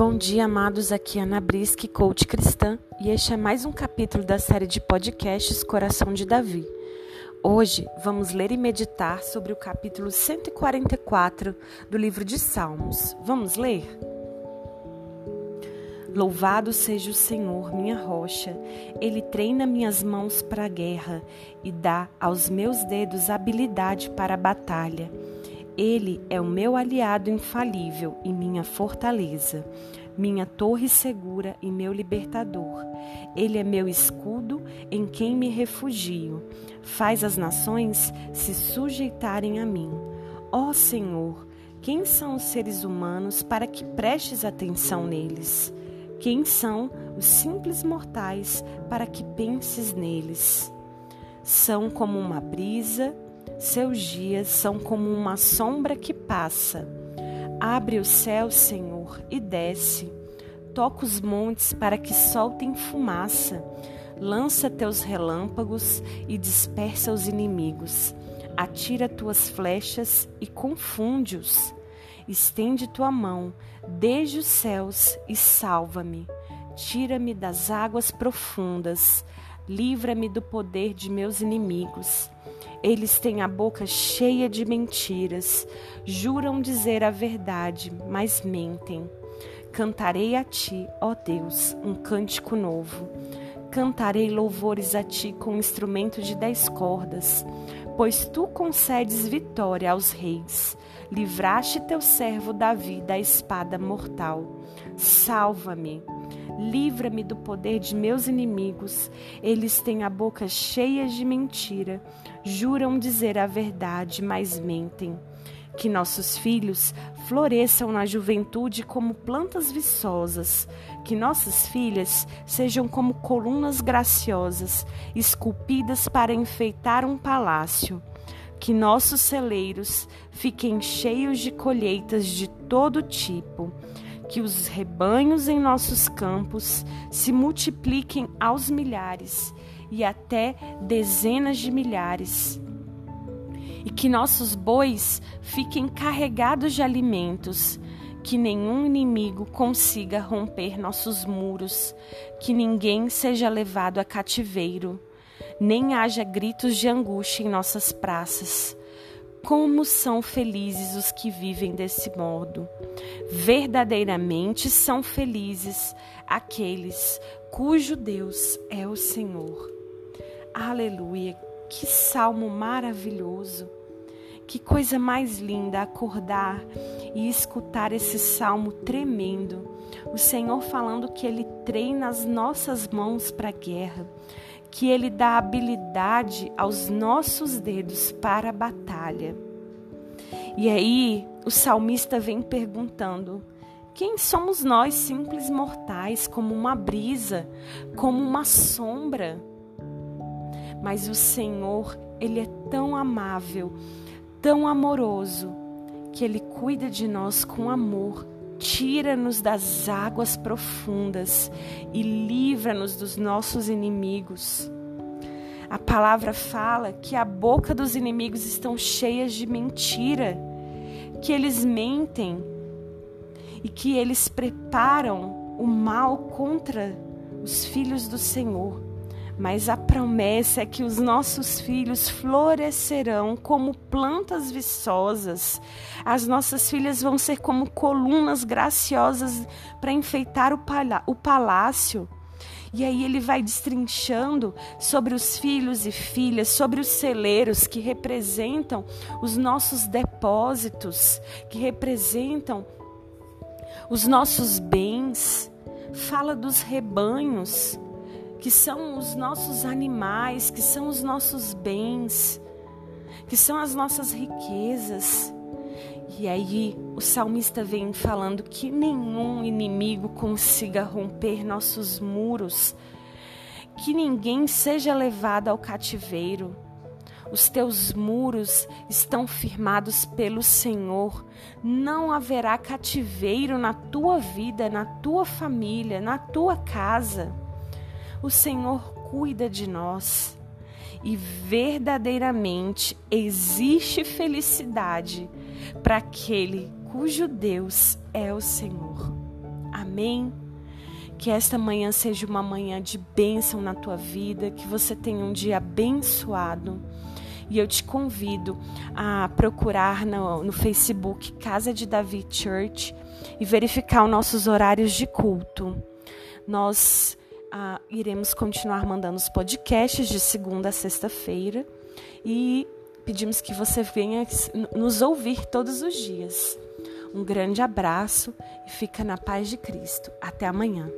Bom dia, amados. Aqui é Ana Brisque, coach cristã, e este é mais um capítulo da série de podcasts Coração de Davi. Hoje vamos ler e meditar sobre o capítulo 144 do livro de Salmos. Vamos ler? Louvado seja o Senhor, minha rocha. Ele treina minhas mãos para a guerra e dá aos meus dedos habilidade para a batalha. Ele é o meu aliado infalível e minha fortaleza, minha torre segura e meu libertador. Ele é meu escudo em quem me refugio. Faz as nações se sujeitarem a mim. Ó Senhor, quem são os seres humanos para que prestes atenção neles? Quem são os simples mortais para que penses neles? São como uma brisa seus dias são como uma sombra que passa. Abre o céu, Senhor, e desce. Toca os montes para que soltem fumaça. Lança teus relâmpagos e dispersa os inimigos. Atira tuas flechas e confunde-os. Estende tua mão desde os céus e salva-me. Tira-me das águas profundas. Livra-me do poder de meus inimigos eles têm a boca cheia de mentiras, juram dizer a verdade, mas mentem. Cantarei a ti, ó Deus, um cântico novo. Cantarei louvores a ti com instrumento de dez cordas, pois tu concedes vitória aos reis. Livraste teu servo Davi da espada mortal. Salva-me livra-me do poder de meus inimigos. Eles têm a boca cheia de mentira, juram dizer a verdade, mas mentem. Que nossos filhos floresçam na juventude como plantas viçosas, que nossas filhas sejam como colunas graciosas, esculpidas para enfeitar um palácio. Que nossos celeiros fiquem cheios de colheitas de todo tipo que os rebanhos em nossos campos se multipliquem aos milhares e até dezenas de milhares. E que nossos bois fiquem carregados de alimentos, que nenhum inimigo consiga romper nossos muros, que ninguém seja levado a cativeiro, nem haja gritos de angústia em nossas praças como são felizes os que vivem desse modo. Verdadeiramente são felizes aqueles cujo Deus é o Senhor. Aleluia! Que salmo maravilhoso! Que coisa mais linda acordar e escutar esse salmo tremendo. O Senhor falando que Ele treina as nossas mãos para a guerra que Ele dá habilidade aos nossos dedos para a batalha. E aí o salmista vem perguntando: quem somos nós, simples mortais, como uma brisa, como uma sombra? Mas o Senhor, Ele é tão amável, tão amoroso, que Ele cuida de nós com amor tira-nos das águas profundas e livra-nos dos nossos inimigos. A palavra fala que a boca dos inimigos estão cheias de mentira, que eles mentem e que eles preparam o mal contra os filhos do Senhor mas a promessa é que os nossos filhos florescerão como plantas viçosas. As nossas filhas vão ser como colunas graciosas para enfeitar o palácio. E aí ele vai destrinchando sobre os filhos e filhas, sobre os celeiros que representam os nossos depósitos, que representam os nossos bens. Fala dos rebanhos que são os nossos animais, que são os nossos bens, que são as nossas riquezas. E aí o salmista vem falando que nenhum inimigo consiga romper nossos muros, que ninguém seja levado ao cativeiro. Os teus muros estão firmados pelo Senhor. Não haverá cativeiro na tua vida, na tua família, na tua casa. O Senhor cuida de nós e verdadeiramente existe felicidade para aquele cujo Deus é o Senhor. Amém. Que esta manhã seja uma manhã de bênção na tua vida, que você tenha um dia abençoado. E eu te convido a procurar no, no Facebook Casa de Davi Church e verificar os nossos horários de culto. Nós ah, iremos continuar mandando os podcasts de segunda a sexta-feira e pedimos que você venha nos ouvir todos os dias. Um grande abraço e fica na paz de Cristo. Até amanhã.